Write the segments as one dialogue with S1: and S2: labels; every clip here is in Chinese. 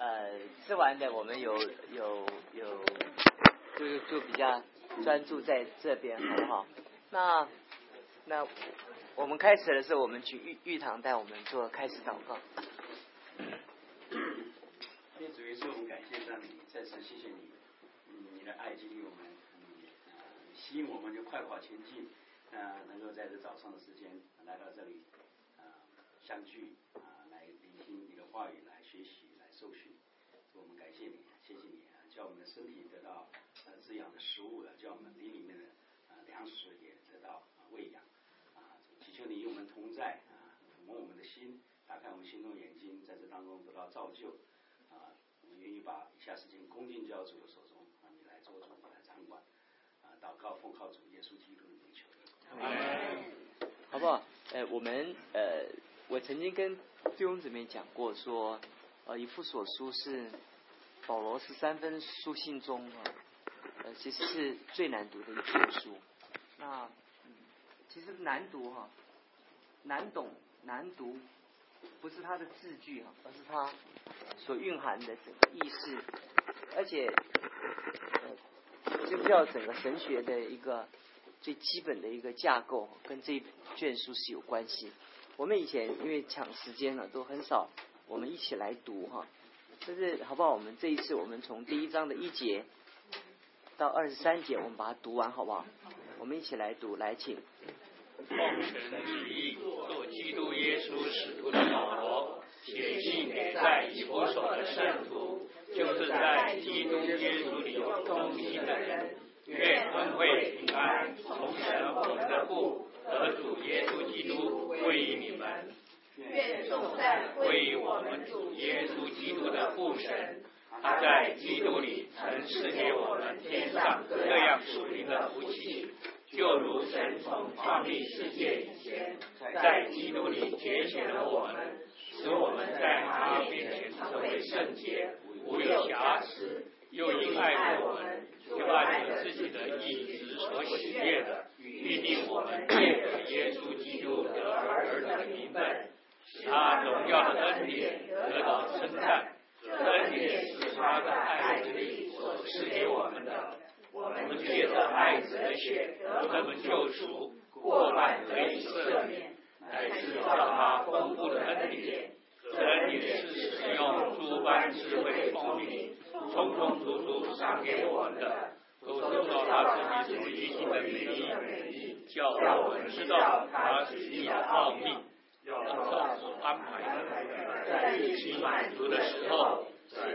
S1: 呃，吃完的我们有有有，就就比较专注在这边，好不好？那那我们开始的时候，我们去玉玉堂带我们做开始祷告。
S2: 天主耶稣，我们感谢上帝，再次谢谢你，你的爱激励我们，你呃吸引我们就快跑前进，呃，能够在这早上的时间来到这里，呃，相聚啊，来聆听你的话语，受训。我们感谢你，谢谢你，叫我们的身体得到呃滋养的食物，叫我们灵里面的呃粮食也得到喂养。啊，祈求你与我们同在啊，抚摸我们的心，打开我们心中眼睛，在这当中得到造就。啊，我们愿意把以下事情恭敬交主的手中，啊，你来做主，你来掌管。啊，祷告奉靠主耶稣基督的名求。
S1: 好不好？呃，我们呃，我曾经跟弟兄姊妹讲过，说呃，一副所书是保罗十三分书信中啊，呃，其实是最难读的一卷书。那、其实难读哈、难懂、难读，不是它的字句哈，而是它所蕴含的整个意识，而且呃，这叫整个神学的一个最基本的一个架构，跟这一卷书是有关系。我们以前因为抢时间了，都很少我们一起来读哈。但是好不好？我们这一次我们从第一章的一节到二十三节，我们把它读完好不好？我们一起来读，来请。
S3: 奉神旨意，做基督耶稣使徒的保罗，写信给在以弗所的圣徒，就是在基督耶稣里有忠心的人，愿恩惠平安从神我们的父和主耶稣基督归于你们。
S4: 愿颂赞
S3: 归于我们主耶稣基督的父神，他在基督里曾赐给我们天上各样属灵的福气。就如神从创立世界以前，在基督里拣选了我们，使我们在他面前成为圣洁，无有瑕疵；又因爱我们，就按着自己的意志所喜悦的，预定我们借着耶稣基督得儿子的名分，他荣耀的恩典得到称赞。恩典是他的爱子里所赐给我们的。我们借着爱子的血得们救赎，过犯得以赦免，乃是照他丰富的恩典。这恩典是使用诸般智慧聪明，充充足足赏给我们的，都受到他自己所预定的美意，叫我们知道他旨意的奥秘，要照所安排，在日期满足的时候，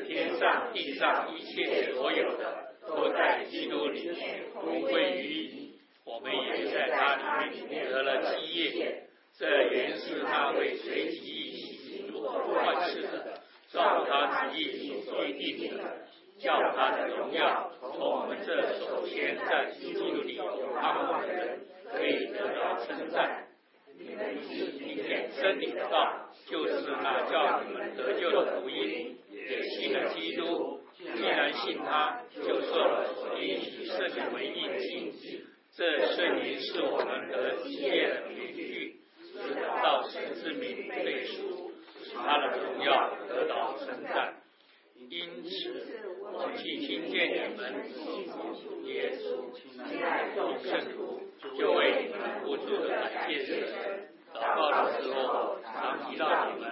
S3: 天上地上一切所有的。都在基督里面归归于一，我们也在他里面得了基业。这原是那位随即一起进入万事的，照他旨意所预定的，叫他的荣耀从我们这首先在基督里有盼望的人可以得到称赞。你们是听见真理的道，就是那叫你们得救的福音，也信了基督。既然信他，就受了所应许圣灵为印记。这圣灵是我们得基业的凭据，是到神之名背书，使他的荣耀得到称赞。因此，我既听见你们信耶稣，亲爱众圣徒，就为你们不住的感谢神。祷告的时候，常提到你们，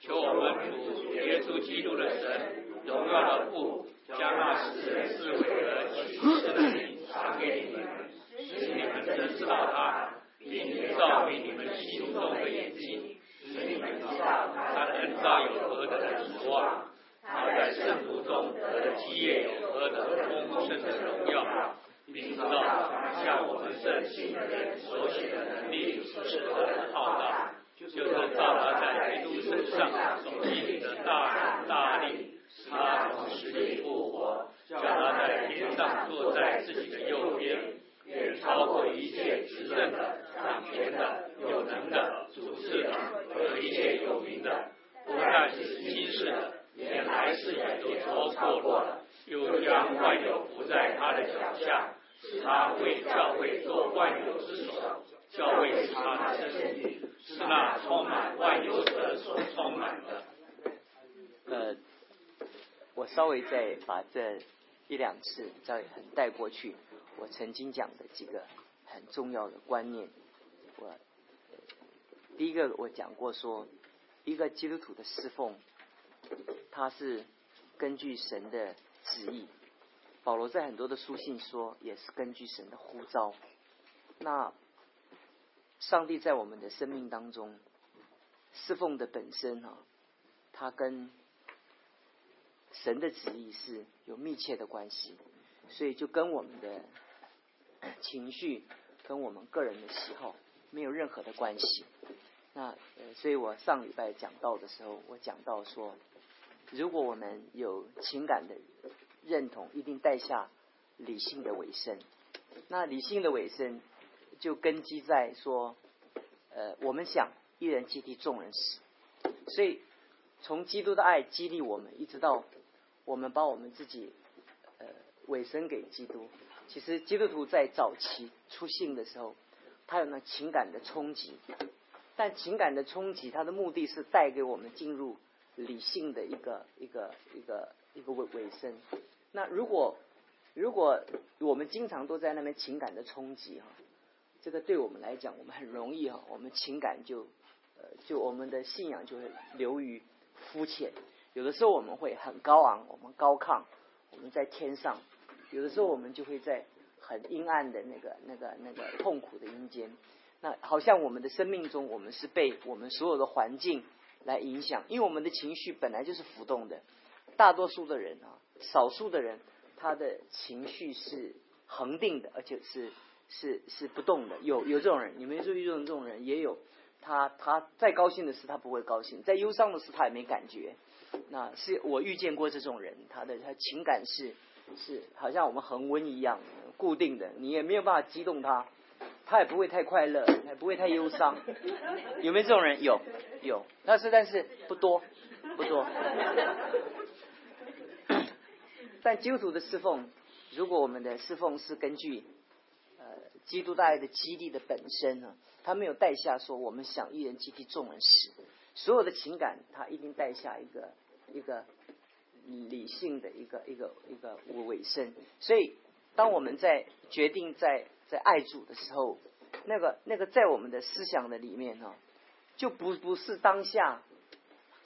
S3: 求我们主耶稣基督的神。荣耀的父将那使人视为的启示的灵赏给你们，使你们真知道他，并且照明你们心中的眼睛，使你们知道他的恩召有何等的指望，他在圣徒中得的基业有何等丰盛的荣耀，明知道像我们这信的人所写的能力是何等浩大，就是照他在基督身上所尽的大能大力。使他从死里复活，叫他在天上坐在自己的右边，也超过一切执政的、掌权的、有能的、主治的和一切有名的，不但是今世的，连来世也都超过了。又将万有伏在他的脚下，使他为教会做万有之首。教会是他的身体，是那充满万有者所充满的。
S1: 呃。
S5: 我稍微再把这一两次再很带过去，我曾经讲的几个很重要的观念。我第一个我讲过说，一个基督徒的侍奉，他是根据神的旨意。保罗在很多的书信说，也是根据神的呼召。那上帝在我们的生命当中侍奉的本身啊，它跟神的旨意是有密切的关系，所以就跟我们的情绪跟我们个人的喜好没有任何的关系。那呃，所以我上礼拜讲到的时候，我讲到说，如果我们有情感的认同，一定带下理性的尾声。那理性的尾声就根基在说，呃，我们想一人接替众人死，所以从基督的爱激励我们，一直到我们把我们自己呃委身给基督。其实基督徒在早期出信的时候，他有那情感的冲击，但情感的冲击，它的目的是带给我们进入理性的一个一个一个一个尾尾声。那如果如果我们经常都在那边情感的冲击哈，这个对我们来讲，我们很容易哈，我们情感就呃就我们的信仰就会流于肤浅。有的时候我们会很高昂，我们高亢，我们在天上；有的时候我们就会在很阴暗的那个、那个、那个痛苦的阴间。那好像我们的生命中，我们是被我们所有的环境来影响，因为我们的情绪本来就是浮动的。大多数的人啊，少数的人，他的情绪是恒定的，而且是是是不动的。有有这种人，你们注意这种这种人也有。他他再高兴的事他不会高兴，再忧伤的事他也没感觉。那是我遇见过这种人，他的他情感是是好像我们恒温一样固定的，你也没有办法激动他，他也不会太快乐，也不会太忧伤。有没有这种人？有有，但是但是不多不多。但基督徒的侍奉，如果我们的侍奉是根据呃基督大爱的激励的本身呢，他没有带下说我们想一人接替众人时，所有的情感他一定带下一个一个理性的一个一个一个尾声。所以当我们在决定在在爱主的时候，那个那个在我们的思想的里面哈，就不不是当下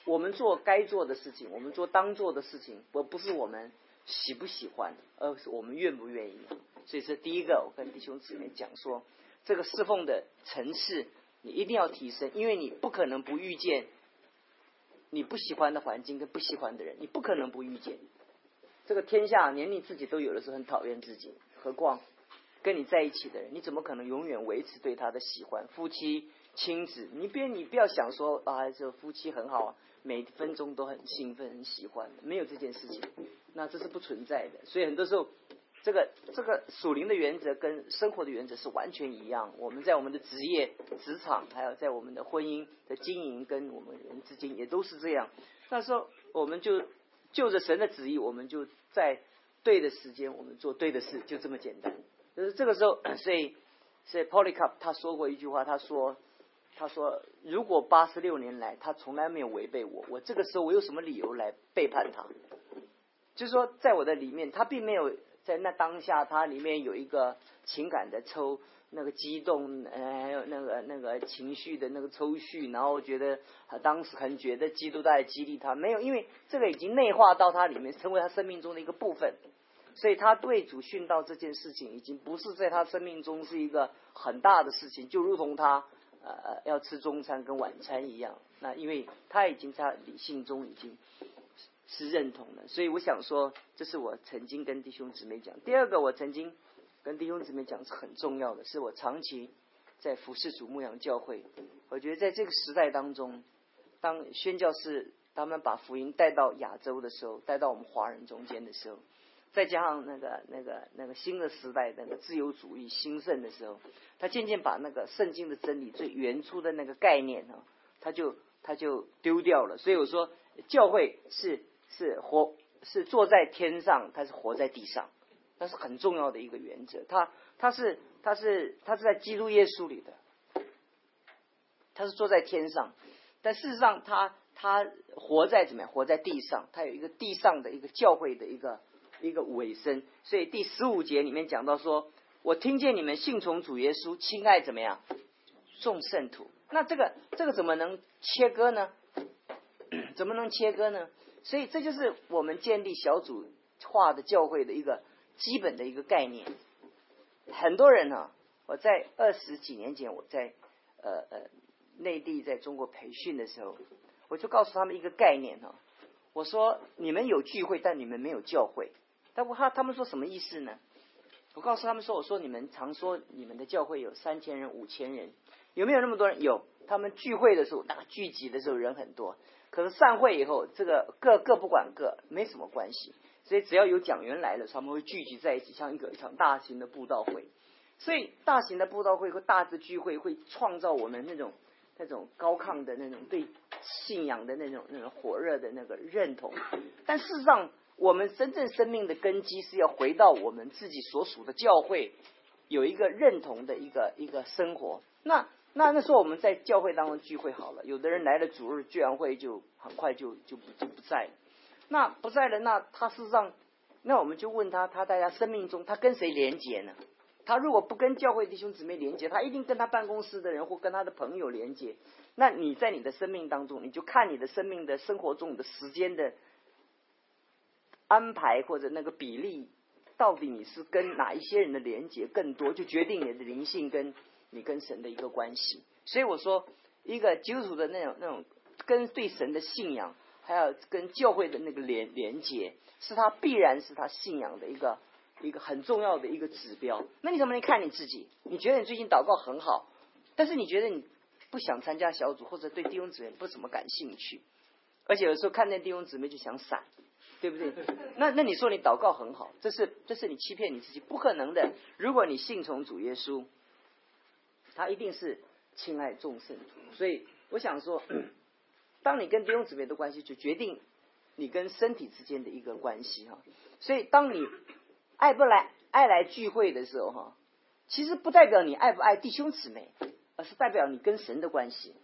S5: 我们做该做的事情，我们做当做的事情，而不是我们。喜不喜欢，而是我们愿不愿意。所以这第一个，我跟弟兄姊妹讲说，这个侍奉的层次你一定要提升，因为你不可能不遇见你不喜欢的环境跟不喜欢的人，你不可能不遇见。这个天下连你自己都有的时候很讨厌自己，何况跟你在一起的人，你怎么可能永远维持对他的喜欢？夫妻、亲子，你别你不要想说啊，这夫妻很好，每分钟都很兴奋、很喜欢，没有这件事情。那这是不存在的，所以很多时候，这个这个属灵的原则跟生活的原则是完全一样。我们在我们的职业、职场，还有在我们的婚姻的经营跟我们人之间，也都是这样。那时候，我们就就着神的旨意，我们就在对的时间，我们做对的事，就这么简单。就是这个时候，所以所以 Polycarp 他说过一句话，他说他说如果八十六年来他从来没有违背我，我这个时候我有什么理由来背叛他？就是说，在我的里面，他并没有在那当下，他里面有一个情感的抽，那个激动，呃，还有那个那个情绪的那个抽蓄，然后觉得他当时很觉得基督在激励他，没有，因为这个已经内化到他里面，成为他生命中的一个部分，所以他对主殉道这件事情，已经不是在他生命中是一个很大的事情，就如同他呃要吃中餐跟晚餐一样，那因为他已经在理性中已经。是认同的，所以我想说，这是我曾经跟弟兄姊妹讲。第二个，我曾经跟弟兄姊妹讲是很重要的，是我长期在服侍主牧养教会。我觉得在这个时代当中，当宣教士他们把福音带到亚洲的时候，带到我们华人中间的时候，再加上那个那个那个新的时代那个自由主义兴盛的时候，他渐渐把那个圣经的真理最原初的那个概念呢，他就他就丢掉了。所以我说，教会是。是活是坐在天上，他是活在地上，那是很重要的一个原则。他他是他是他是在基督耶稣里的，他是坐在天上，但事实上他他活在怎么样？活在地上，他有一个地上的一个教会的一个一个尾声。所以第十五节里面讲到说，我听见你们信从主耶稣，亲爱怎么样？众圣徒。那这个这个怎么能切割呢？怎么能切割呢？所以这就是我们建立小组化的教会的一个基本的一个概念。很多人呢，我在二十几年前，我在呃呃内地在中国培训的时候，我就告诉他们一个概念哈，我说你们有聚会，但你们没有教会。但我他他们说什么意思呢？我告诉他们说，我说你们常说你们的教会有三千人、五千人，有没有那么多人？有。他们聚会的时候，那个聚集的时候人很多，可是散会以后，这个各各不管各，没什么关系。所以只要有讲员来了，他们会聚集在一起，像一个一场大型的布道会。所以大型的布道会和大字聚会会创造我们那种那种高亢的那种对信仰的那种那种火热的那个认同。但事实上，我们真正生命的根基是要回到我们自己所属的教会，有一个认同的一个一个生活。那那那时候我们在教会当中聚会好了，有的人来了主日聚完会就很快就就不就不在了。那不在了，那他事实上，那我们就问他，他大家生命中他跟谁连结呢？他如果不跟教会弟兄姊妹连接，他一定跟他办公室的人或跟他的朋友连接。那你在你的生命当中，你就看你的生命的生活中的时间的安排或者那个比例，到底你是跟哪一些人的连接更多，就决定你的灵性跟你跟神的一个关系。所以我说，一个基督徒的那种那种跟对神的信仰，还有跟教会的那个连连接，是他必然是他信仰的一个。一个很重要的一个指标，那你怎么能看你自己？你觉得你最近祷告很好，但是你觉得你不想参加小组，或者对弟兄姊妹不怎么感兴趣，而且有时候看见弟兄姊妹就想闪，对不对？那那你说你祷告很好，这是这是你欺骗你自己，不可能的。如果你信从主耶稣，他一定是亲爱众圣徒。所以我想说，当你跟弟兄姊妹的关系，就决定你跟身体之间的一个关系哈。所以当你。爱不来爱来聚会的时候哈，其实不代表你爱不爱弟兄姊妹，而是代表你跟神的关系。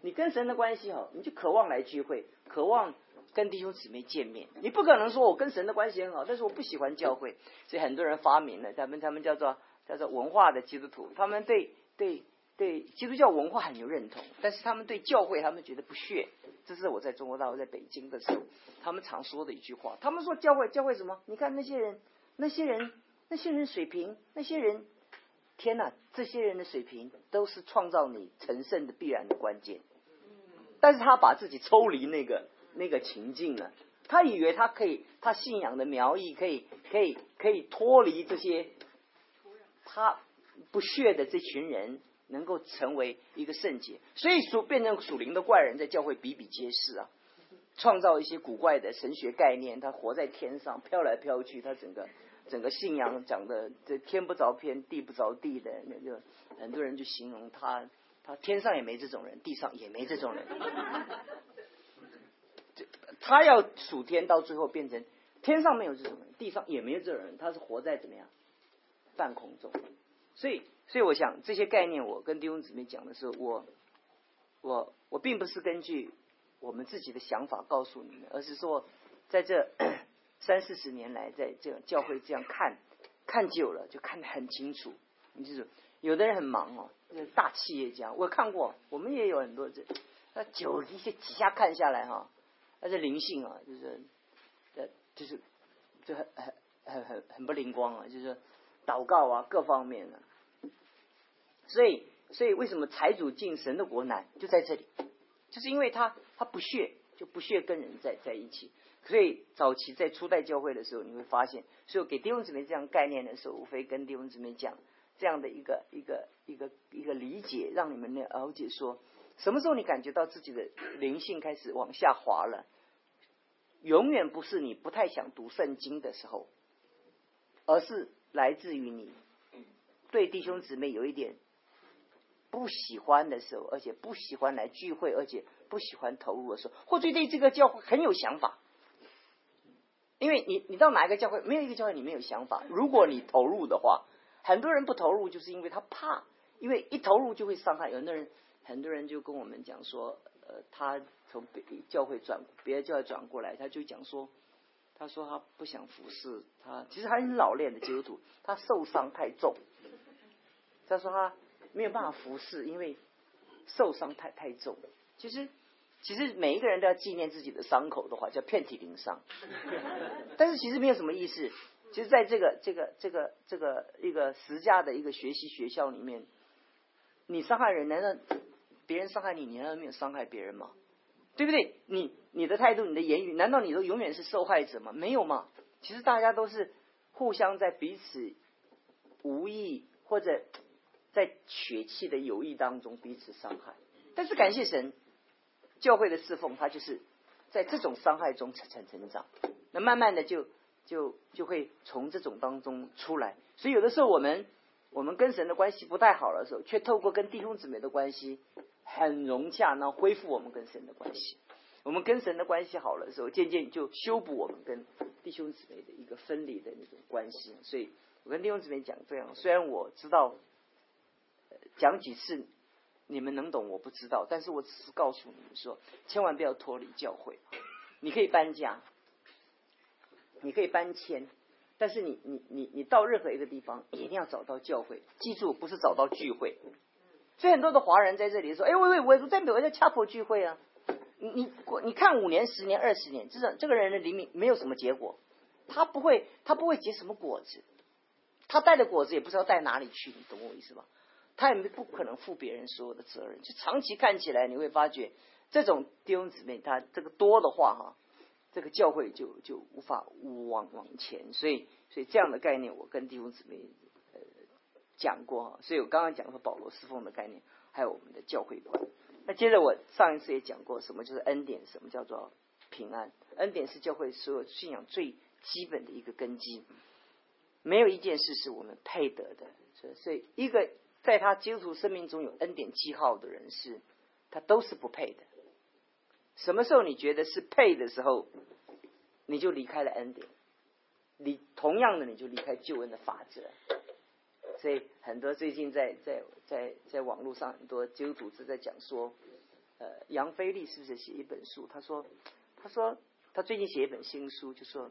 S5: 你跟神的关系哈，你就渴望来聚会，渴望跟弟兄姊妹见面。你不可能说我跟神的关系很好，但是我不喜欢教会。所以很多人发明了，他们他们叫做叫做文化的基督徒，他们对对对基督教文化很有认同，但是他们对教会他们觉得不屑。这是我在中国大陆在北京的时候，他们常说的一句话。他们说教会教会什么？你看那些人。那些人，那些人水平，那些人，天哪！这些人的水平都是创造你成圣的必然的关键。但是他把自己抽离那个那个情境了，他以为他可以，他信仰的苗裔可以，可以，可以脱离这些他不屑的这群人，能够成为一个圣洁，所以属变成属灵的怪人，在教会比比皆是啊。创造一些古怪的神学概念，他活在天上飘来飘去，他整个。整个信仰讲的这天不着天地不着地的，那就很多人就形容他，他天上也没这种人，地上也没这种人。他要数天，到最后变成天上没有这种人，地上也没有这种人，他是活在怎么样半空中。所以，所以我想这些概念，我跟弟兄姊妹讲的时候，我我我并不是根据我们自己的想法告诉你们，而是说在这。三四十年来，在这教会这样看，看久了就看得很清楚。你记住，有的人很忙哦，大企业家，我看过，我们也有很多这，那久一些几下看下来哈，那是灵性啊，就是，呃，就是就很很很很很不灵光啊，就是祷告啊各方面的。所以，所以为什么财主进神的国难就在这里，就是因为他他不屑，就不屑跟人在在一起。所以早期在初代教会的时候，你会发现，所以给弟兄姊妹这样概念的时候，无非跟弟兄姊妹讲这样的一个一个一个一个理解，让你们了解说，什么时候你感觉到自己的灵性开始往下滑了，永远不是你不太想读圣经的时候，而是来自于你对弟兄姊妹有一点不喜欢的时候，而且不喜欢来聚会，而且不喜欢投入的时候，或者对这个教会很有想法。因为你，你到哪一个教会，没有一个教会你没有想法。如果你投入的话，很多人不投入，就是因为他怕，因为一投入就会伤害。有的人，很多人就跟我们讲说，呃，他从别教会转别的教会转过来，他就讲说，他说他不想服侍他，其实他很老练的基督徒，他受伤太重，他说他没有办法服侍，因为受伤太太重。其实其实每一个人都要纪念自己的伤口的话，叫遍体鳞伤，但是其实没有什么意思。其实在这个这个这个这个一个实价的一个学习学校里面，你伤害人，难道别人伤害你，你难道没有伤害别人吗？对不对？你你的态度，你的言语，难道你都永远是受害者吗？没有嘛？其实大家都是互相在彼此无意或者在血气的友谊当中彼此伤害。但是感谢神，教会的侍奉，它就是在这种伤害中成成成长，那慢慢的就就就会从这种当中出来。所以有的时候我们我们跟神的关系不太好的时候，却透过跟弟兄姊妹的关系。很融洽，然后恢复我们跟神的关系。我们跟神的关系好了的时候，渐渐就修补我们跟弟兄姊妹的一个分离的那种关系。所以我跟弟兄姊妹讲这样，虽然我知道讲几次你们能懂，我不知道，但是我只是告诉你们说，千万不要脱离教会。你可以搬家，你可以搬迁，但是你你你你到任何一个地方，一定要找到教会。记住，不是找到聚会。所以很多的华人在这里说：“哎，喂喂，我在美国在恰普聚会啊，你你你看五年、十年、二十年，这种这个人的灵命没有什么结果，他不会他不会结什么果子，他带的果子也不知道带哪里去，你懂我意思吧？他也不可能负别人所有的责任。就长期看起来，你会发觉这种弟兄姊妹，他这个多的话哈，这个教会就就无法往往前。所以所以这样的概念，我跟弟兄姊妹呃。”讲过，所以我刚刚讲说保罗侍奉的概念，还有我们的教会观。那接着我上一次也讲过，什么就是恩典，什么叫做平安？恩典是教会所有信仰最基本的一个根基。没有一件事是我们配得的，所以一个在他基督徒生命中有恩典记号的人士，他都是不配的。什么时候你觉得是配的时候，你就离开了恩典，你同样的你就离开救恩的法则。所以很多最近在在在在网络上很多基督组织在讲说，呃，杨飞利是不是写一本书？他说，他说他最近写一本新书，就说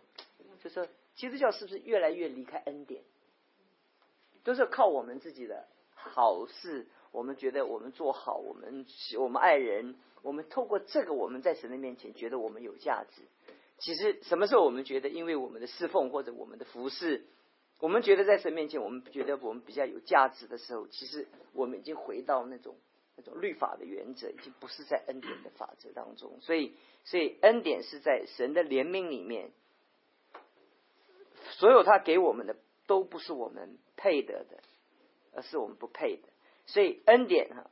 S5: 就说基督教是不是越来越离开恩典，都是靠我们自己的好事，我们觉得我们做好，我们我们爱人，我们透过这个我们在神的面前觉得我们有价值。其实什么时候我们觉得因为我们的侍奉或者我们的服饰？我们觉得在神面前，我们觉得我们比较有价值的时候，其实我们已经回到那种那种律法的原则，已经不是在恩典的法则当中。所以，所以恩典是在神的怜悯里面，所有他给我们的都不是我们配得的，而是我们不配的。所以恩典哈，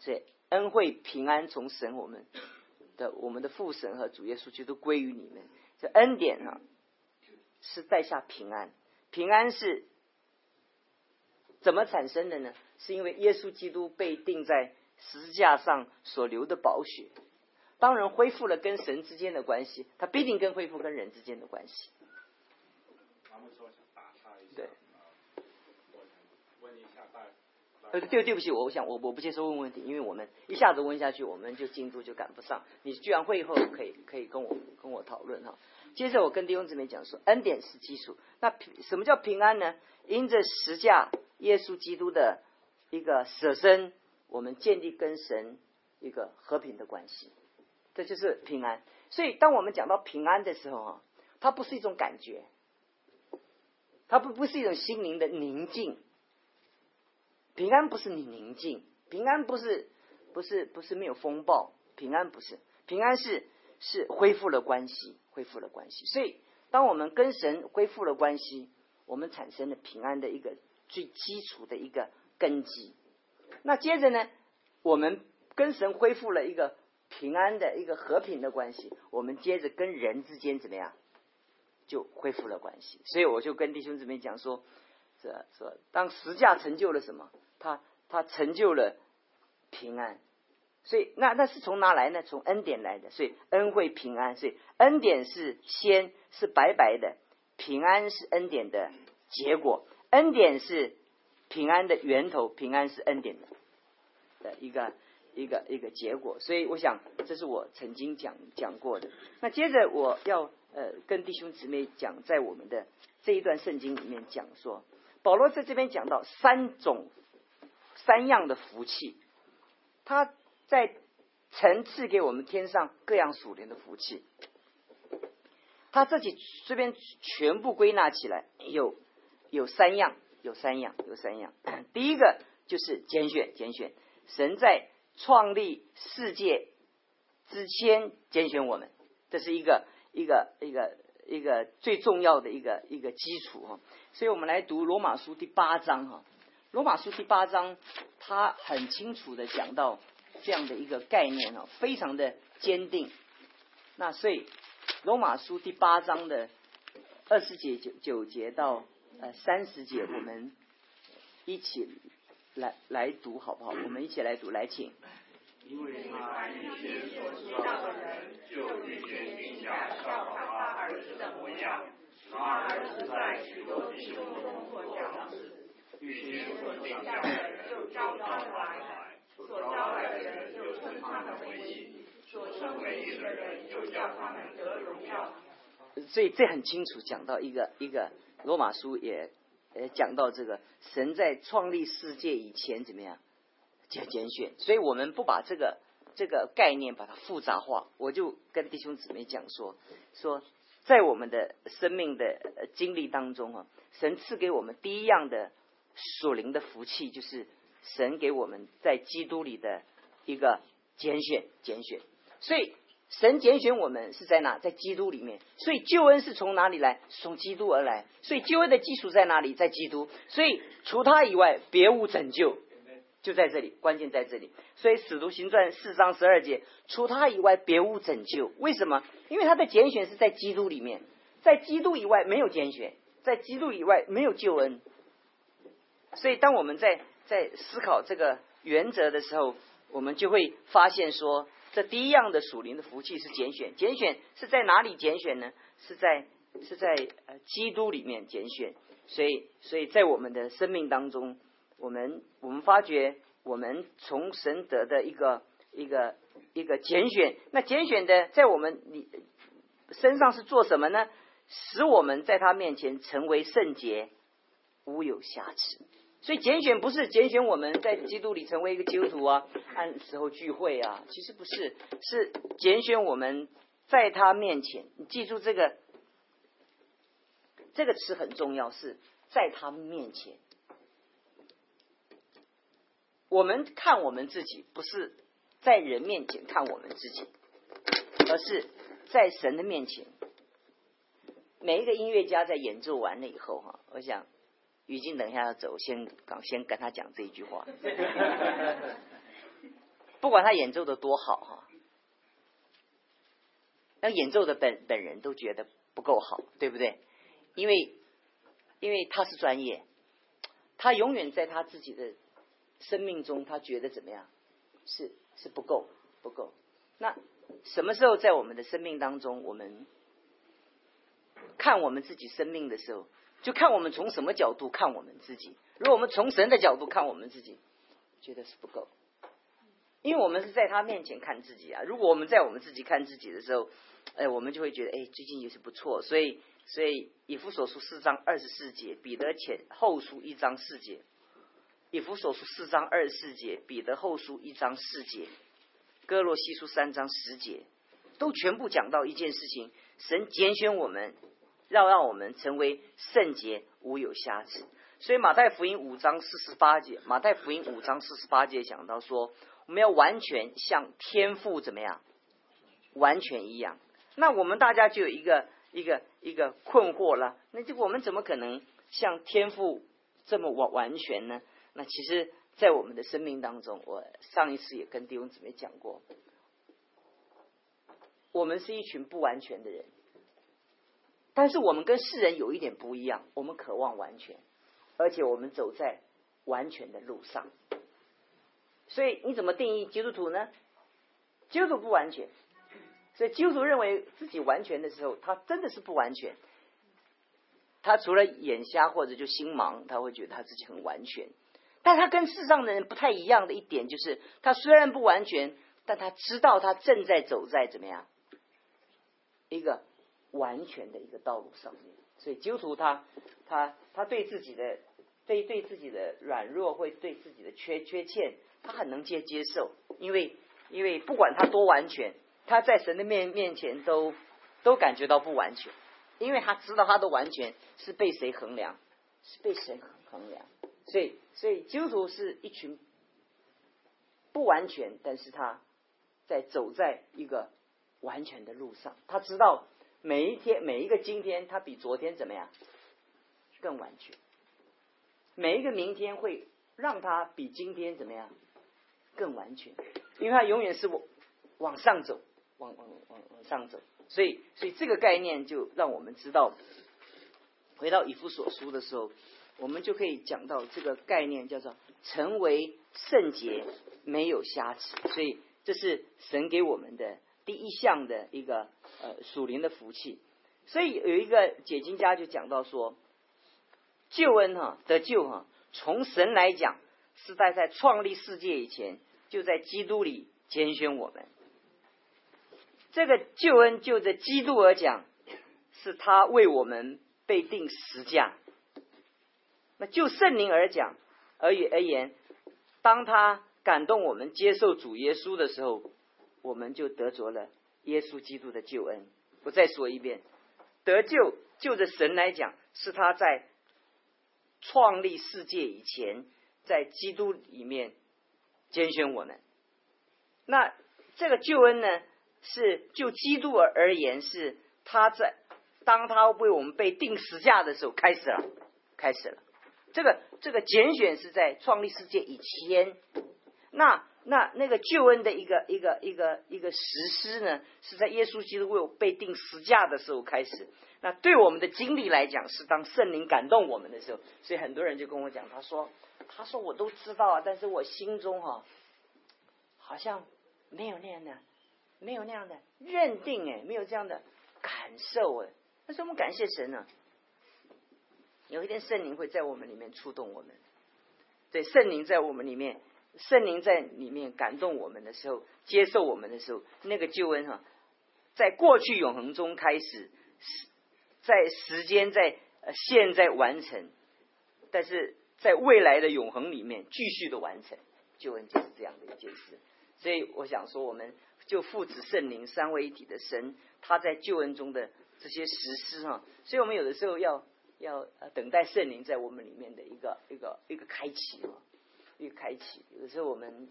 S5: 所以恩惠平安从神我们的我们的父神和主耶稣基督归于你们。这恩典哈。是在下平安，平安是怎么产生的呢？是因为耶稣基督被钉在十字架上所流的宝血。当人恢复了跟神之间的关系，他必定跟恢复跟人之间的关系。对。呃，呃对，对不起，我想我我不接受问问题，因为我们一下子问下去，我们就进度就赶不上。你居然会以后可以可以跟我跟我讨论哈。接着我跟弟兄姊妹讲说，恩典是基础。那什么叫平安呢？因着十架耶稣基督的一个舍身，我们建立跟神一个和平的关系，这就是平安。所以当我们讲到平安的时候啊，它不是一种感觉，它不不是一种心灵的宁静。平安不是你宁静，平安不是不是不是没有风暴，平安不是平安是是恢复了关系。恢复了关系，所以当我们跟神恢复了关系，我们产生了平安的一个最基础的一个根基。那接着呢，我们跟神恢复了一个平安的一个和平的关系，我们接着跟人之间怎么样，就恢复了关系。所以我就跟弟兄姊妹讲说，这这当十架成就了什么？他他成就了平安。所以，那那是从哪来呢？从恩典来的。所以恩惠平安，所以恩典是先是白白的，平安是恩典的结果。恩典是平安的源头，平安是恩典的的一个一个一个结果。所以我想，这是我曾经讲讲过的。那接着我要呃跟弟兄姊妹讲，在我们的这一段圣经里面讲说，保罗在这边讲到三种三样的福气，他在层次给我们天上各样属灵的福气。他自己这边全部归纳起来，有有三样，有三样，有三样。第一个就是拣选，拣选。神在创立世界之前拣选我们，这是一个一个一个一个最重要的一个一个基础哈。所以我们来读罗马书第八章哈。罗马书第八章，他很清楚的讲到这样的一个概念哦，非常的坚定。那所以。罗马书第八章的二十节九九节到呃三十节，我们一起来来读好不好？我们一起来读，来请。
S3: 因为他预先所知道的人，就预先定下效法他儿子的模样。他儿子在许多弟兄中做长子，预先所定下的人就招他来，所招来的人就称他们为义。所称为义的人，就叫他们得荣耀。
S5: 所以这很清楚讲到一个一个罗马书也呃讲到这个神在创立世界以前怎么样拣拣选，所以我们不把这个这个概念把它复杂化。我就跟弟兄姊妹讲说说，在我们的生命的经历当中啊，神赐给我们第一样的属灵的福气，就是神给我们在基督里的一个拣选拣选。所以神拣选我们是在哪？在基督里面。所以救恩是从哪里来？从基督而来。所以救恩的基础在哪里？在基督。所以除他以外，别无拯救。就在这里，关键在这里。所以使徒行传四章十二节，除他以外，别无拯救。为什么？因为他的拣选是在基督里面，在基督以外没有拣选，在基督以外没有救恩。所以当我们在在思考这个原则的时候，我们就会发现说。这第一样的属灵的福气是拣选，拣选是在哪里拣选呢？是在是在呃基督里面拣选，所以所以在我们的生命当中，我们我们发觉我们从神得的一个一个一个拣选，那拣选的在我们你身上是做什么呢？使我们在他面前成为圣洁，无有瑕疵。所以拣选不是拣选我们在基督里成为一个基督徒啊，按时候聚会啊，其实不是，是拣选我们在他面前。你记住这个这个词很重要，是在他面前。我们看我们自己，不是在人面前看我们自己，而是在神的面前。每一个音乐家在演奏完了以后，哈，我想。雨静，等一下要走，先刚先跟他讲这一句话。不管他演奏的多好哈，那演奏的本本人都觉得不够好，对不对？因为因为他是专业，他永远在他自己的生命中，他觉得怎么样？是是不够不够。那什么时候在我们的生命当中，我们看我们自己生命的时候？就看我们从什么角度看我们自己。如果我们从神的角度看我们自己，觉得是不够，因为我们是在他面前看自己啊。如果我们在我们自己看自己的时候，哎，我们就会觉得哎，最近也是不错。所以，所以以弗所书四章二十四节，彼得前后书一章四节，以弗所书四章二十四节，彼得后书一章四节，哥罗西书三章十节，都全部讲到一件事情：神拣选我们。要让我们成为圣洁，无有瑕疵。所以马太福音五章四十八节，马太福音五章四十八节讲到说，我们要完全像天父怎么样，完全一样。那我们大家就有一个一个一个困惑了，那就我们怎么可能像天父这么完完全呢？那其实，在我们的生命当中，我上一次也跟弟兄姊妹讲过，我们是一群不完全的人。但是我们跟世人有一点不一样，我们渴望完全，而且我们走在完全的路上。所以你怎么定义基督徒呢？基督徒不完全，所以基督徒认为自己完全的时候，他真的是不完全。他除了眼瞎或者就心盲，他会觉得他自己很完全。但他跟世上的人不太一样的一点就是，他虽然不完全，但他知道他正在走在怎么样一个完全的一个道路上面。所以基督徒他他他对自己的对对自己的软弱，会对自己的缺缺陷，他很能接接受，因为因为不管他多完全，他在神的面面前都都感觉到不完全，因为他知道他的完全是被谁衡量，是被谁衡量。所以，所以基督徒是一群不完全，但是他在走在一个完全的路上。他知道每一天、每一个今天，他比昨天怎么样更完全。每一个明天会让他比今天怎么样更完全，因为他永远是往往上走，往往往往上走。所以，所以这个概念就让我们知道，回到以弗所书的时候。我们就可以讲到这个概念，叫做成为圣洁，没有瑕疵。所以这是神给我们的第一项的一个呃属灵的福气。所以有一个解经家就讲到说，救恩哈得救哈，从神来讲是在在创立世界以前就在基督里拣选我们。这个救恩就着基督而讲，是他为我们被定十架。就圣灵而讲，而而言，当他感动我们接受主耶稣的时候，我们就得着了耶稣基督的救恩。我再说一遍，得救就着神来讲，是他在创立世界以前，在基督里面拣选我们。那这个救恩呢，是就基督而而言，是他在当他为我们被定十架的时候开始了，开始了。这个这个拣选是在创立世界以前，那那那个救恩的一个一个一个一个实施呢，是在耶稣基督为我被定十架的时候开始。那对我们的经历来讲，是当圣灵感动我们的时候。所以很多人就跟我讲，他说他说我都知道啊，但是我心中哈好像没有那样的没有那样的认定哎，没有这样的感受哎。但是我们感谢神呢。有一天圣灵会在我们里面触动我们，对圣灵在我们里面，圣灵在里面感动我们的时候，接受我们的时候，那个救恩哈，在过去永恒中开始，在时间在现在完成，但是在未来的永恒里面继续的完成救恩就是这样的一件事。所以我想说，我们就父子圣灵三位一体的神，他在救恩中的这些实施哈，所以我们有的时候要。要等待圣灵在我们里面的一个一个一个开启啊，一个开启。有时候我们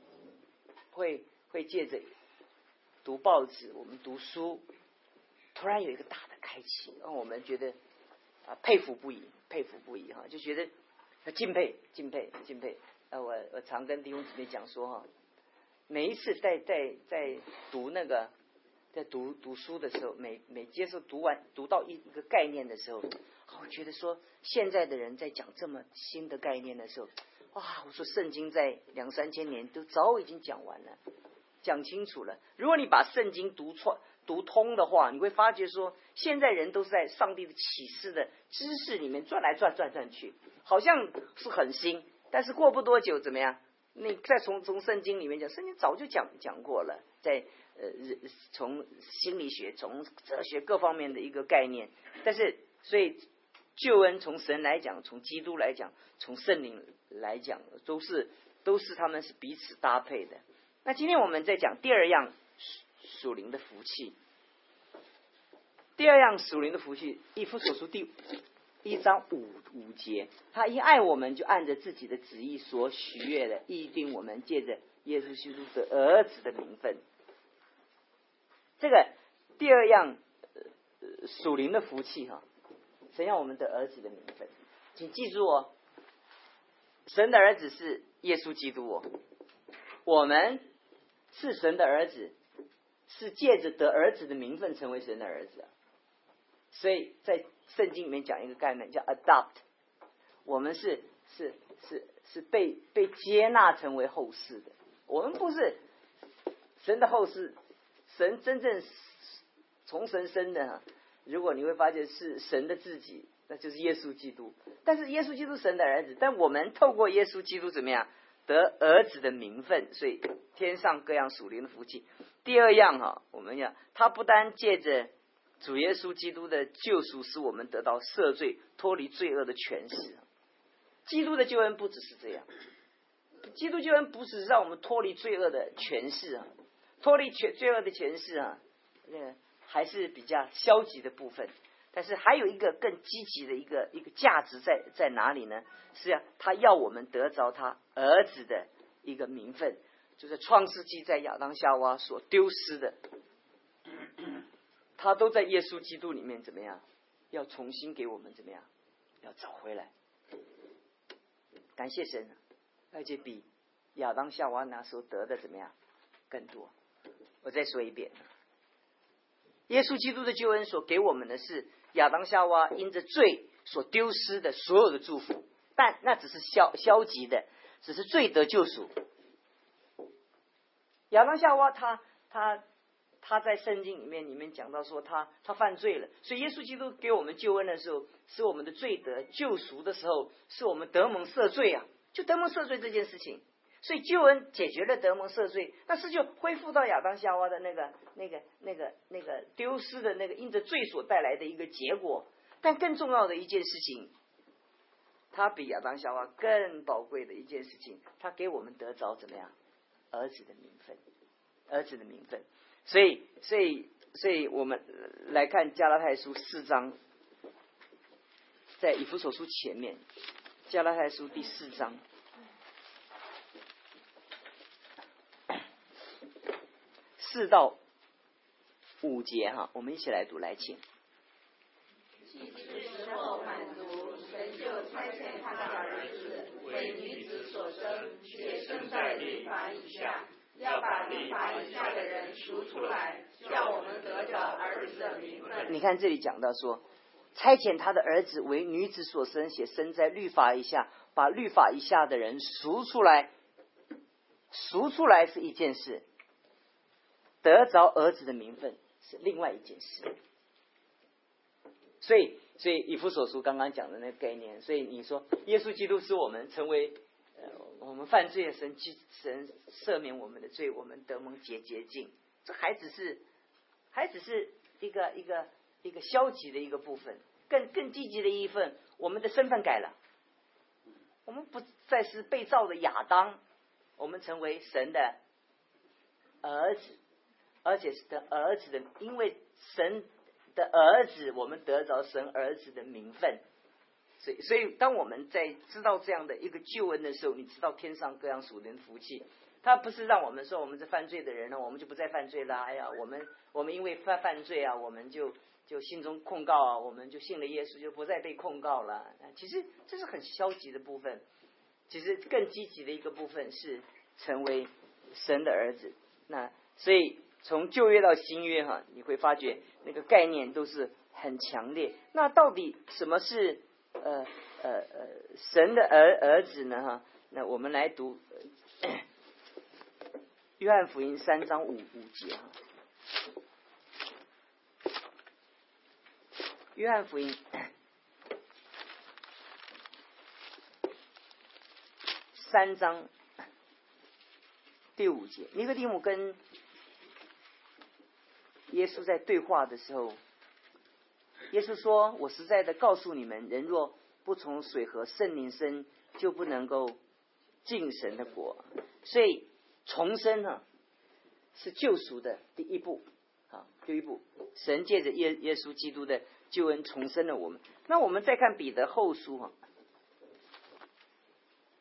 S5: 会会借着读报纸，我们读书，突然有一个大的开启，让我们觉得啊佩服不已，佩服不已哈，就觉得敬佩敬佩敬佩。呃，我我常跟弟兄姊妹讲说哈，每一次在在在读那个在读读书的时候，每每接受读完读到一一个概念的时候。我觉得说，现在的人在讲这么新的概念的时候，哇！我说圣经在两三千年都早已经讲完了，讲清楚了。如果你把圣经读穿、读通的话，你会发觉说，现在人都是在上帝的启示的知识里面转来转、转转去，好像是很新。但是过不多久，怎么样？你再从从圣经里面讲，圣经早就讲讲过了，在呃，从心理学、从哲学各方面的一个概念。但是，所以。救恩从神来讲，从基督来讲，从圣灵来讲，都是都是他们是彼此搭配的。那今天我们在讲第二样属灵的福气。第二样属灵的福气，一夫所书第一章五五节，他一爱我们，就按着自己的旨意所许愿的，一定我们借着耶稣基督的儿子的名分。这个第二样呃属灵的福气哈。神要我们的儿子的名分，请记住哦，神的儿子是耶稣基督哦，我们是神的儿子，是借着得儿子的名分成为神的儿子，所以在圣经里面讲一个概念叫 adopt，我们是是是是被被接纳成为后世的，我们不是神的后世，神真正从神生的。如果你会发现是神的自己，那就是耶稣基督。但是耶稣基督神的儿子，但我们透过耶稣基督怎么样得儿子的名分？所以天上各样属灵的福气。第二样哈，我们讲他不单借着主耶稣基督的救赎，使我们得到赦罪、脱离罪恶的权势。基督的救恩不只是这样，基督救恩不只是让我们脱离罪恶的权势啊，脱离权罪恶的权势啊，那还是比较消极的部分。但是还有一个更积极的一个一个价值在在哪里呢？是啊，他要我们得着他儿子的一个名分，就是创世纪在亚当夏娃所丢失的，他都在耶稣基督里面怎么样？要重新给我们怎么样？要找回来。感谢神，而且比亚当夏娃那时候得的怎么样更多？我再说一遍，耶稣基督的救恩所给我们的是。亚当夏娃因着罪所丢失的所有的祝福，但那只是消消极的，只是罪得救赎。亚当夏娃他他他在圣经里面里面讲到说他他犯罪了，所以耶稣基督给我们救恩的时候，是我们的罪得救赎的时候，是我们得蒙赦罪啊，就得蒙赦罪这件事情。所以救恩解决了德蒙赦罪，但是就恢复到亚当夏娃的那个、那个、那个、那个丢失的那个因着罪所带来的一个结果。但更重要的一件事情，他比亚当夏娃更宝贵的一件事情，他给我们得着怎么样？儿子的名分，儿子的名分。所以，所以，所以我们来看加拉太书四章，在以弗所书前面，加拉太书第四章。四到五节哈，我们一起来读来，请。
S4: 其时候满足，神就差遣他的儿子为女子所生，且生在律法以下，要把律法以下的人赎出来，叫我们得着儿子的名分。
S5: 你看这里讲到说，差遣他的儿子为女子所生，且生在律法以下，把律法以下的人赎出来，赎出来是一件事。得着儿子的名分是另外一件事，所以，所以以弗所书刚刚讲的那个概念，所以你说耶稣基督是我们成为呃我们犯罪的神，神赦免我们的罪，我们得蒙洁洁净，这还只是还只是一个一个一个消极的一个部分，更更积极的一份，我们的身份改了，我们不再是被造的亚当，我们成为神的儿子。而且是的儿子的，因为神的儿子，我们得着神儿子的名分。所以，所以当我们在知道这样的一个救恩的时候，你知道天上各样属灵福气，他不是让我们说我们是犯罪的人呢，我们就不再犯罪了。哎呀，我们我们因为犯犯罪啊，我们就就心中控告啊，我们就信了耶稣，就不再被控告了。其实这是很消极的部分，其实更积极的一个部分是成为神的儿子。那所以。从旧约到新约，哈，你会发觉那个概念都是很强烈。那到底什么是呃呃呃神的儿儿子呢？哈，那我们来读约翰福音三章五五节哈。约翰福音三章第五节，尼哥底母跟。耶稣在对话的时候，耶稣说：“我实在的告诉你们，人若不从水和圣灵生，就不能够进神的国。所以重生呢，是救赎的第一步。啊，第一步，神借着耶耶稣基督的救恩重生了我们。那我们再看彼得后书哈，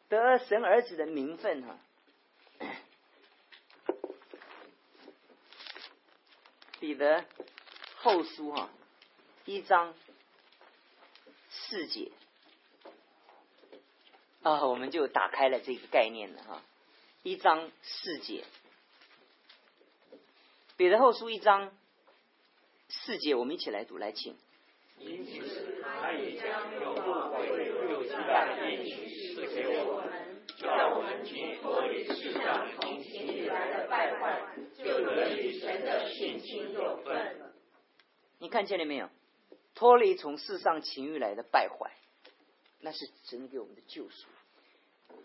S5: 得神儿子的名分哈。”彼得后书哈，一章四节啊，我们就打开了这个概念了哈。一章四节，彼得后书一章四节，我们一起来读，来请。
S3: 因此，他也将有不悔又期待的应许赐给我们，叫我们解脱于世上从来的败坏，就得与神的性情有分。
S5: 你看见了没有？脱离从世上情欲来的败坏，那是神给我们的救赎，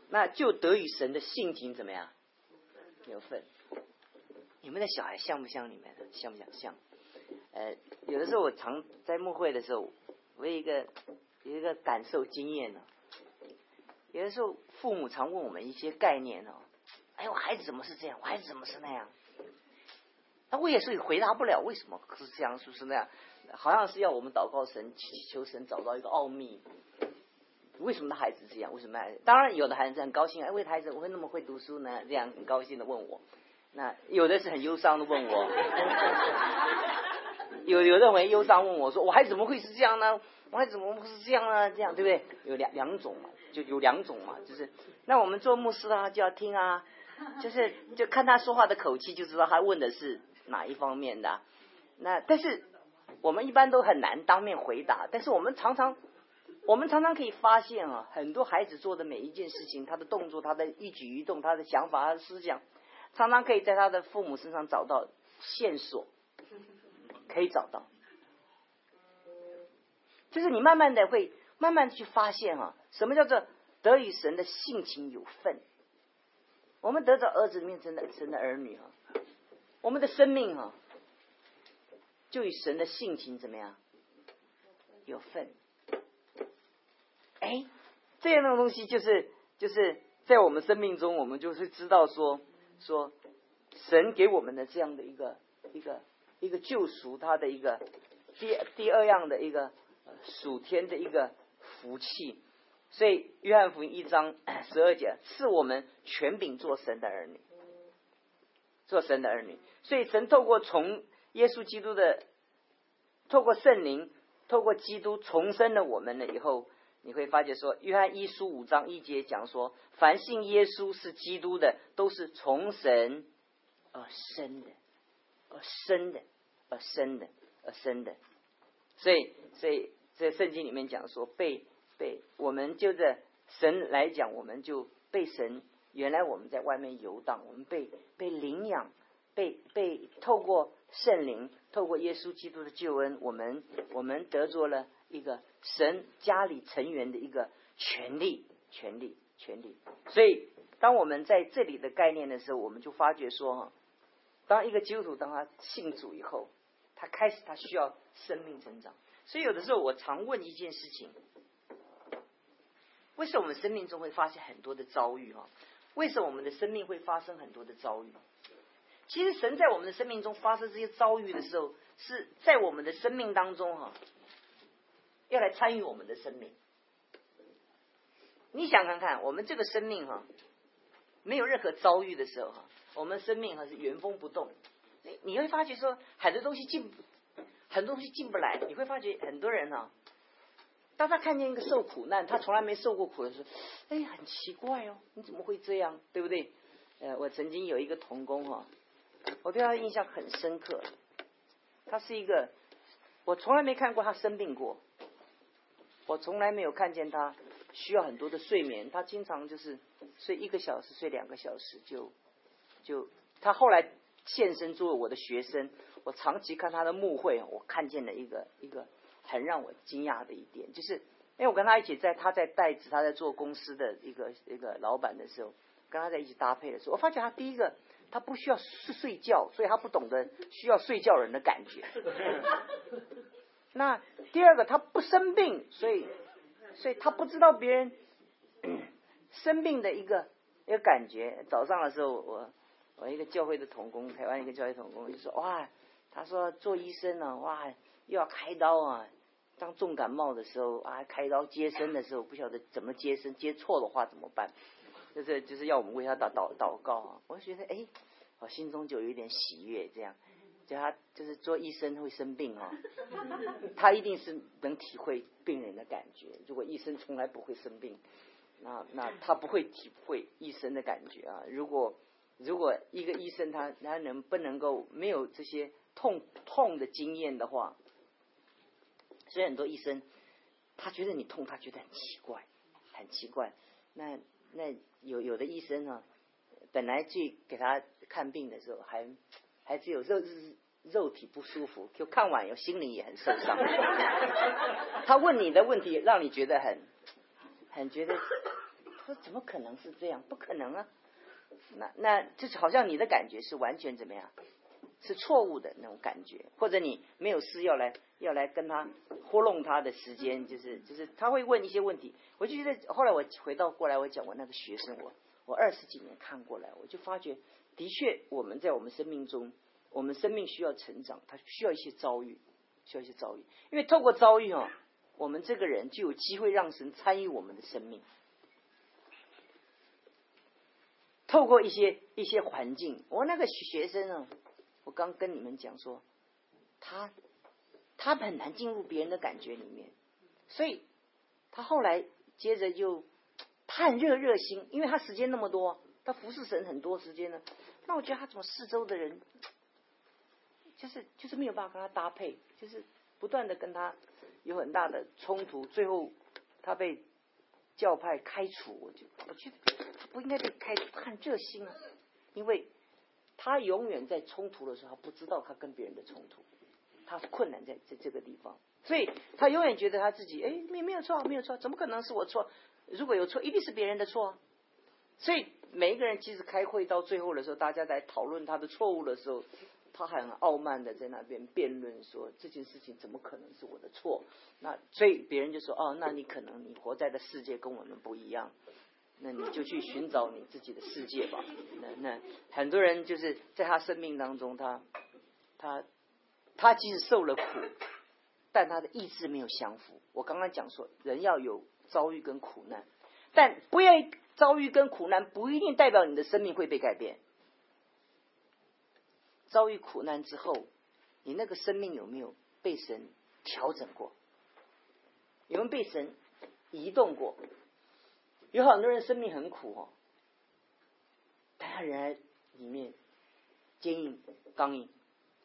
S5: 那就得与神的性情怎么样有份？你们的小孩像不像你们？像不像？像。呃，有的时候我常在幕会的时候，我有一个有一个感受经验呢。有的时候父母常问我们一些概念哦，哎，我孩子怎么是这样？我孩子怎么是那样？那我也是回答不了为什么是这样，是不是那样？好像是要我们祷告神，祈求神找到一个奥秘。为什么他孩子这样？为什么？当然有的孩子很高兴，哎，为孩子我会那么会读书呢？这样很高兴的问我。那有的是很忧伤的问我。有有认为忧伤问我说：“我孩子怎么会是这样呢？我孩子怎么会是这样呢？这样对不对？有两两种嘛，就有两种嘛，就是那我们做牧师啊，就要听啊，就是就看他说话的口气，就知道他问的是哪一方面的。那但是我们一般都很难当面回答，但是我们常常我们常常可以发现啊，很多孩子做的每一件事情，他的动作，他的一举一动，他的想法，他的思想，常常可以在他的父母身上找到线索。”可以找到，就是你慢慢的会慢慢去发现啊，什么叫做得与神的性情有份？我们得着儿子面神的神的儿女啊，我们的生命啊，就与神的性情怎么样有份？哎，这样的东西就是就是在我们生命中，我们就是知道说说神给我们的这样的一个一个。一个救赎，他的一个第第二样的一个属天的一个福气，所以约翰福音一章 十二节是我们权柄做神的儿女，做神的儿女。所以神透过从耶稣基督的，透过圣灵，透过基督重生了我们了以后，你会发觉说，约翰一书五章一节讲说，凡信耶稣是基督的，都是从神而生的。而生的，而生的，而生的，所以，所以在圣经里面讲说，被被我们就着神来讲，我们就被神原来我们在外面游荡，我们被被领养，被被透过圣灵，透过耶稣基督的救恩，我们我们得着了一个神家里成员的一个权利，权利，权利。所以，当我们在这里的概念的时候，我们就发觉说哈。当一个基督徒当他信主以后，他开始他需要生命成长。所以有的时候我常问一件事情：为什么我们生命中会发生很多的遭遇？哈，为什么我们的生命会发生很多的遭遇？其实神在我们的生命中发生这些遭遇的时候，是在我们的生命当中哈，要来参与我们的生命。你想看看，我们这个生命哈，没有任何遭遇的时候哈。我们生命还是原封不动，你你会发觉说很多东西进，很多东西进不来。你会发觉很多人哈，当他看见一个受苦难，他从来没受过苦的时候，哎，很奇怪哦，你怎么会这样，对不对？呃，我曾经有一个童工哈，我对他印象很深刻。他是一个，我从来没看过他生病过，我从来没有看见他需要很多的睡眠，他经常就是睡一个小时，睡两个小时就。就他后来现身作为我的学生，我长期看他的墓会，我看见了一个一个很让我惊讶的一点，就是因为我跟他一起在他在代职，他在做公司的一个一个老板的时候，跟他在一起搭配的时候，我发现他第一个他不需要睡睡觉，所以他不懂得需要睡觉人的感觉。那第二个他不生病，所以所以他不知道别人生病的一个一个感觉。早上的时候我。我一个教会的童工，台湾一个教会童工就说：“哇，他说做医生呢，哇，又要开刀啊，当重感冒的时候啊，开刀接生的时候，不晓得怎么接生，接错的话怎么办？就是就是要我们为他祷祷祷告啊。我觉得哎，我心中就有一点喜悦，这样，叫他就是做医生会生病啊，他一定是能体会病人的感觉。如果医生从来不会生病，那那他不会体会医生的感觉啊。如果如果一个医生他他能不能够没有这些痛痛的经验的话，所以很多医生他觉得你痛，他觉得很奇怪，很奇怪。那那有有的医生呢，本来去给他看病的时候，还还只有肉肉体不舒服，就看完以后心灵也很受伤。他问你的问题，让你觉得很很觉得，说怎么可能是这样？不可能啊！那那就是好像你的感觉是完全怎么样？是错误的那种感觉，或者你没有事要来要来跟他糊弄他的时间，就是就是他会问一些问题，我就觉得后来我回到过来，我讲我那个学生，我我二十几年看过来，我就发觉的确我们在我们生命中，我们生命需要成长，他需要一些遭遇，需要一些遭遇，因为透过遭遇哦，我们这个人就有机会让神参与我们的生命，透过一些一些环境，我那个学生啊。我刚跟你们讲说，他他很难进入别人的感觉里面，所以他后来接着就他很热热心，因为他时间那么多，他服侍神很多时间呢。那我觉得他怎么四周的人，就是就是没有办法跟他搭配，就是不断的跟他有很大的冲突，最后他被教派开除。我就我觉得他不应该被开除，他很热心啊，因为。他永远在冲突的时候，他不知道他跟别人的冲突，他困难在在这个地方，所以他永远觉得他自己哎没没有错没有错，怎么可能是我错？如果有错，一定是别人的错。所以每一个人其实开会到最后的时候，大家在讨论他的错误的时候，他很傲慢的在那边辩论说这件事情怎么可能是我的错？那所以别人就说哦，那你可能你活在的世界跟我们不一样。那你就去寻找你自己的世界吧。那那很多人就是在他生命当中，他他他即使受了苦，但他的意志没有降服。我刚刚讲说，人要有遭遇跟苦难，但不要遭遇跟苦难，不一定代表你的生命会被改变。遭遇苦难之后，你那个生命有没有被神调整过？有没有被神移动过？有很多人生命很苦哦，但他仍然里面坚硬刚硬，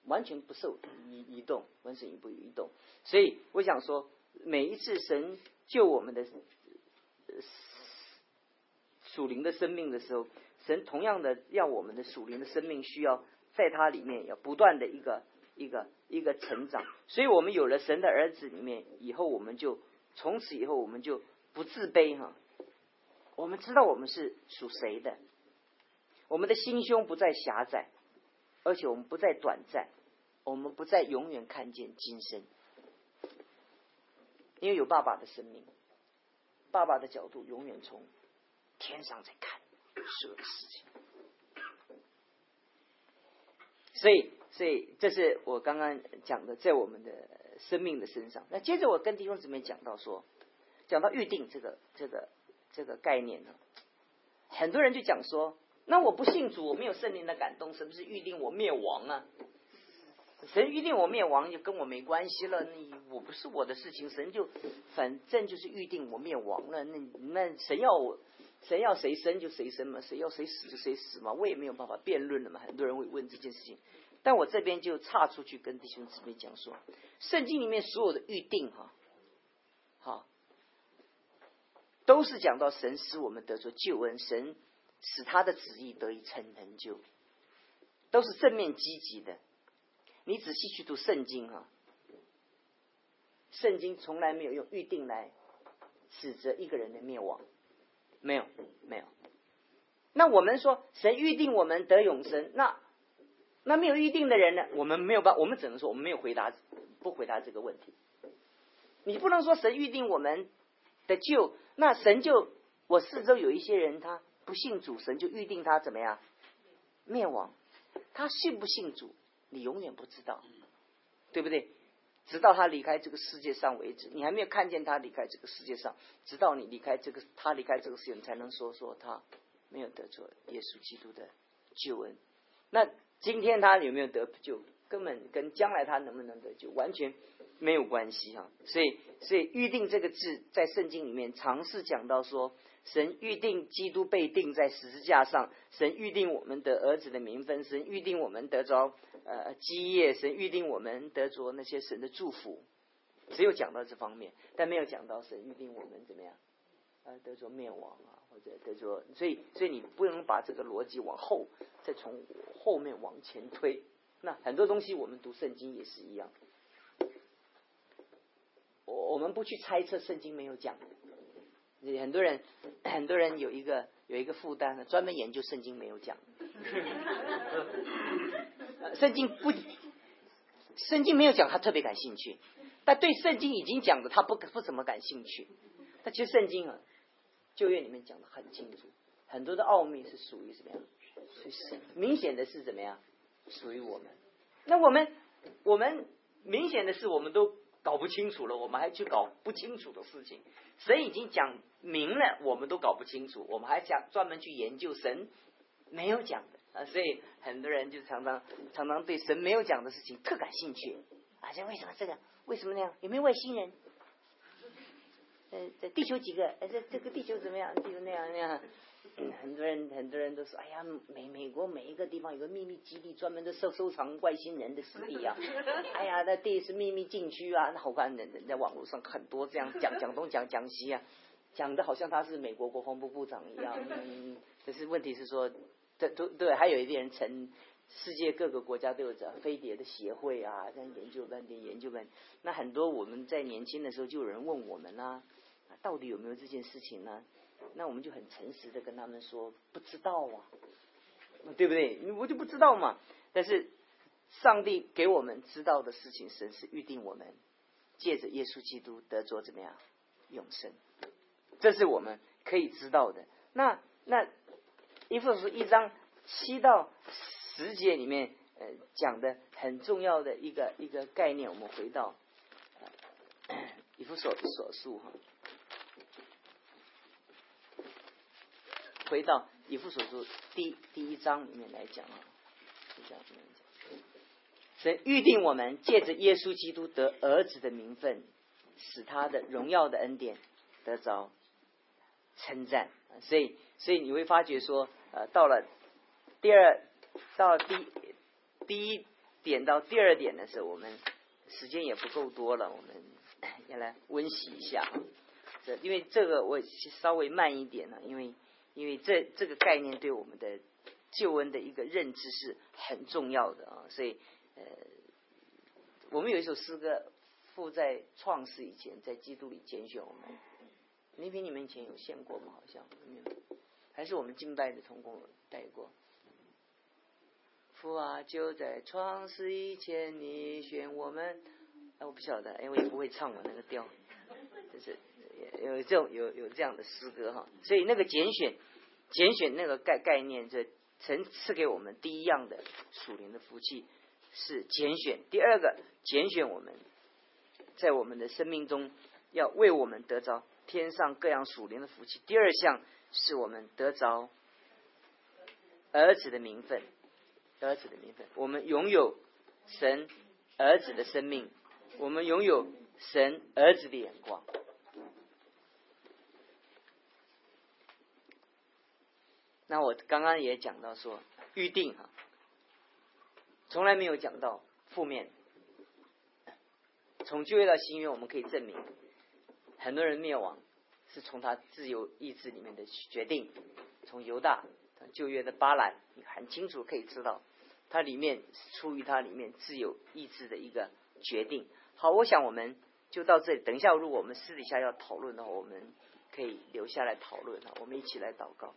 S5: 完全不受移移动，完全不移动。所以我想说，每一次神救我们的属灵的生命的时候，神同样的要我们的属灵的生命需要在它里面要不断的一个一个一个成长。所以我们有了神的儿子里面以后，我们就从此以后我们就不自卑哈。我们知道我们是属谁的，我们的心胸不再狭窄，而且我们不再短暂，我们不再永远看见今生，因为有爸爸的生命，爸爸的角度永远从天上在看所有的事情，所以，所以这是我刚刚讲的，在我们的生命的身上。那接着我跟弟兄姊妹讲到说，讲到预定这个这个。这个概念呢，很多人就讲说，那我不信主，我没有圣灵的感动，是不是预定我灭亡啊？神预定我灭亡就跟我没关系了，你我不是我的事情，神就反正就是预定我灭亡了。那那神要我，神要谁生就谁生嘛，谁要谁死就谁死嘛，我也没有办法辩论了嘛。很多人会问这件事情，但我这边就岔出去跟弟兄姊妹讲说，圣经里面所有的预定哈，都是讲到神使我们得着救恩，神使他的旨意得以成成就，都是正面积极的。你仔细去读圣经啊，圣经从来没有用预定来指责一个人的灭亡，没有，没有。那我们说神预定我们得永生，那那没有预定的人呢？我们没有办，我们只能说我们没有回答，不回答这个问题。你不能说神预定我们。的救，那神就我四周有一些人，他不信主，神就预定他怎么样灭亡。他信不信主，你永远不知道，对不对？直到他离开这个世界上为止，你还没有看见他离开这个世界上，直到你离开这个，他离开这个世界，你才能说说他没有得着耶稣基督的救恩。那今天他有没有得救，根本跟将来他能不能得救完全。没有关系哈，所以所以预定这个字在圣经里面尝试讲到说，神预定基督被定在十字架上，神预定我们的儿子的名分，神预定我们得着呃基业，神预定我们得着那些神的祝福，只有讲到这方面，但没有讲到神预定我们怎么样，呃得着灭亡啊，或者得着，所以所以你不能把这个逻辑往后再从后面往前推，那很多东西我们读圣经也是一样，我我们不去猜测圣经没有讲，很多人很多人有一个有一个负担，专门研究圣经没有讲，圣经不圣经没有讲，他特别感兴趣，但对圣经已经讲的他不不怎么感兴趣。但其实圣经啊，旧约里面讲的很清楚，很多的奥秘是属于什么样？是明显的是怎么样？属于我们。那我们我们明显的是我们都搞不清楚了，我们还去搞不清楚的事情。神已经讲明了，我们都搞不清楚，我们还想专门去研究神没有讲的啊。所以很多人就常常常常对神没有讲的事情特感兴趣啊。这为什么这个？为什么那样？有没有外星人？呃，这地球几个？呃，这这个地球怎么样？地球那样那样。很多人很多人都说，哎呀，美美国每一个地方有个秘密基地，专门的收收藏外星人的尸体啊。哎呀，那地是秘密禁区啊。那好看人人在网络上很多这样讲讲东讲讲西啊，讲的好像他是美国国防部部长一样。嗯，可是问题是说，对对对，还有一些人成世界各个国家都有这飞碟的协会啊，这样研究半天研究半。那很多我们在年轻的时候就有人问我们啦，到底有没有这件事情呢？那我们就很诚实的跟他们说不知道啊，对不对？我就不知道嘛。但是上帝给我们知道的事情，神是预定我们借着耶稣基督得着怎么样永生，这是我们可以知道的。那那一副是一章七到十节里面呃讲的很重要的一个一个概念，我们回到 一副所所述哈。回到以父所说第第一章里面来讲啊，这样子讲，神预定我们借着耶稣基督得儿子的名分，使他的荣耀的恩典得着称赞。所以，所以你会发觉说，呃，到了第二，到第第一点到第二点的时候，我们时间也不够多了，我们要来温习一下。这因为这个我稍微慢一点了，因为。因为这这个概念对我们的救恩的一个认知是很重要的啊，所以呃，我们有一首诗歌，附在创世以前，在基督里拣选我们。那篇你们以前有献过吗？好像没有，还是我们敬拜的同工带过。父啊，就在创世以前，你选我们。哎，我不晓得，因为不会唱我那个调，就是。有这种有有这样的诗歌哈，所以那个拣选拣选那个概概念，这曾赐给我们第一样的属灵的福气是拣选。第二个拣选我们在我们的生命中要为我们得着天上各样属灵的福气。第二项是我们得着儿子的名分，儿子的名分，我们拥有神儿子的生命，我们拥有神儿子的眼光。那我刚刚也讲到说预定哈，从来没有讲到负面。从旧约到新约，我们可以证明，很多人灭亡是从他自由意志里面的决定。从犹大旧约的巴兰，你很清楚可以知道，它里面出于它里面自由意志的一个决定。好，我想我们就到这里。等一下，如果我们私底下要讨论的话，我们可以留下来讨论哈。我们一起来祷告。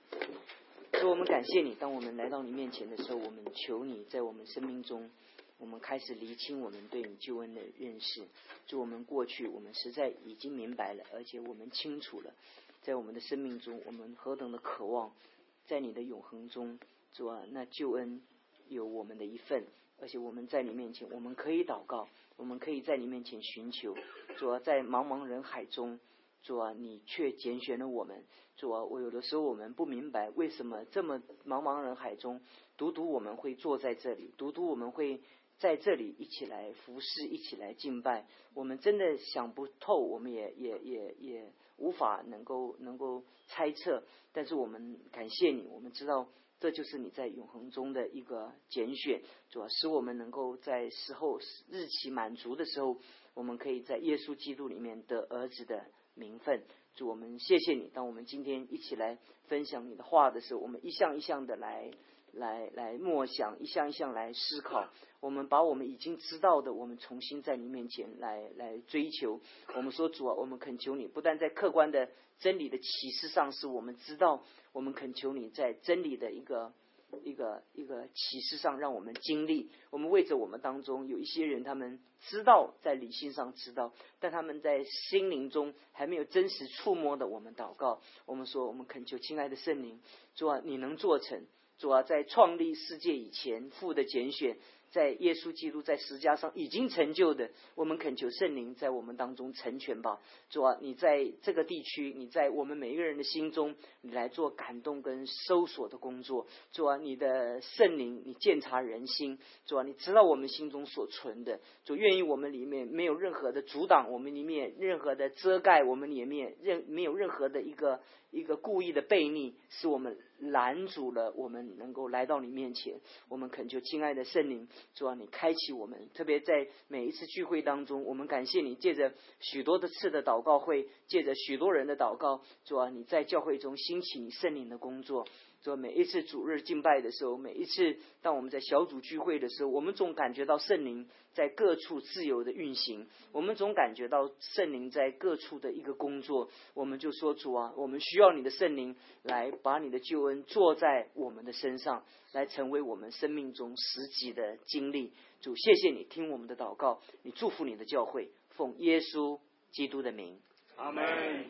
S5: 主，我们感谢你。当我们来到你面前的时候，我们求你在我们生命中，我们开始厘清我们对你救恩的认识。就我们过去，我们实在已经明白了，而且我们清楚了，在我们的生命中，我们何等的渴望，在你的永恒中，主啊，那救恩有我们的一份。而且我们在你面前，我们可以祷告，我们可以在你面前寻求。主啊，在茫茫人海中。主啊，你却拣选了我们。主啊，我有的时候我们不明白为什么这么茫茫人海中，独独我们会坐在这里，独独我们会在这里一起来服侍，一起来敬拜。我们真的想不透，我们也也也也无法能够能够猜测。但是我们感谢你，我们知道这就是你在永恒中的一个拣选，主要使我们能够在时候日期满足的时候，我们可以在耶稣基督里面得儿子的。名分，主我们谢谢你。当我们今天一起来分享你的话的时候，我们一项一项的来来来默想，一项一项来思考。我们把我们已经知道的，我们重新在你面前来来追求。我们说主啊，我们恳求你，不但在客观的真理的启示上是我们知道，我们恳求你在真理的一个一个一个启示上让我们经历。我们为着我们当中有一些人，他们知道在理性上知道，但他们在心灵中还没有真实触摸的，我们祷告。我们说，我们恳求亲爱的圣灵，主啊，你能做成。主啊，在创立世界以前，父的拣选。在耶稣基督在十架上已经成就的，我们恳求圣灵在我们当中成全吧。主啊，你在这个地区，你在我们每一个人的心中，你来做感动跟搜索的工作。主啊，你的圣灵，你鉴察人心。主啊，你知道我们心中所存的。主愿意我们里面没有任何的阻挡，我们里面任何的遮盖，我们里面任没有任何的一个。一个故意的背逆，使我们拦阻了我们能够来到你面前。我们恳求亲爱的圣灵，主啊，你开启我们。特别在每一次聚会当中，我们感谢你，借着许多的次的祷告会，借着许多人的祷告，主啊，你在教会中兴起你圣灵的工作。说每一次主日敬拜的时候，每一次当我们在小组聚会的时候，我们总感觉到圣灵在各处自由的运行，我们总感觉到圣灵在各处的一个工作。我们就说主啊，我们需要你的圣灵来把你的救恩做在我们的身上，来成为我们生命中实际的经历。主，谢谢你听我们的祷告，你祝福你的教会，奉耶稣基督的名，
S3: 阿门。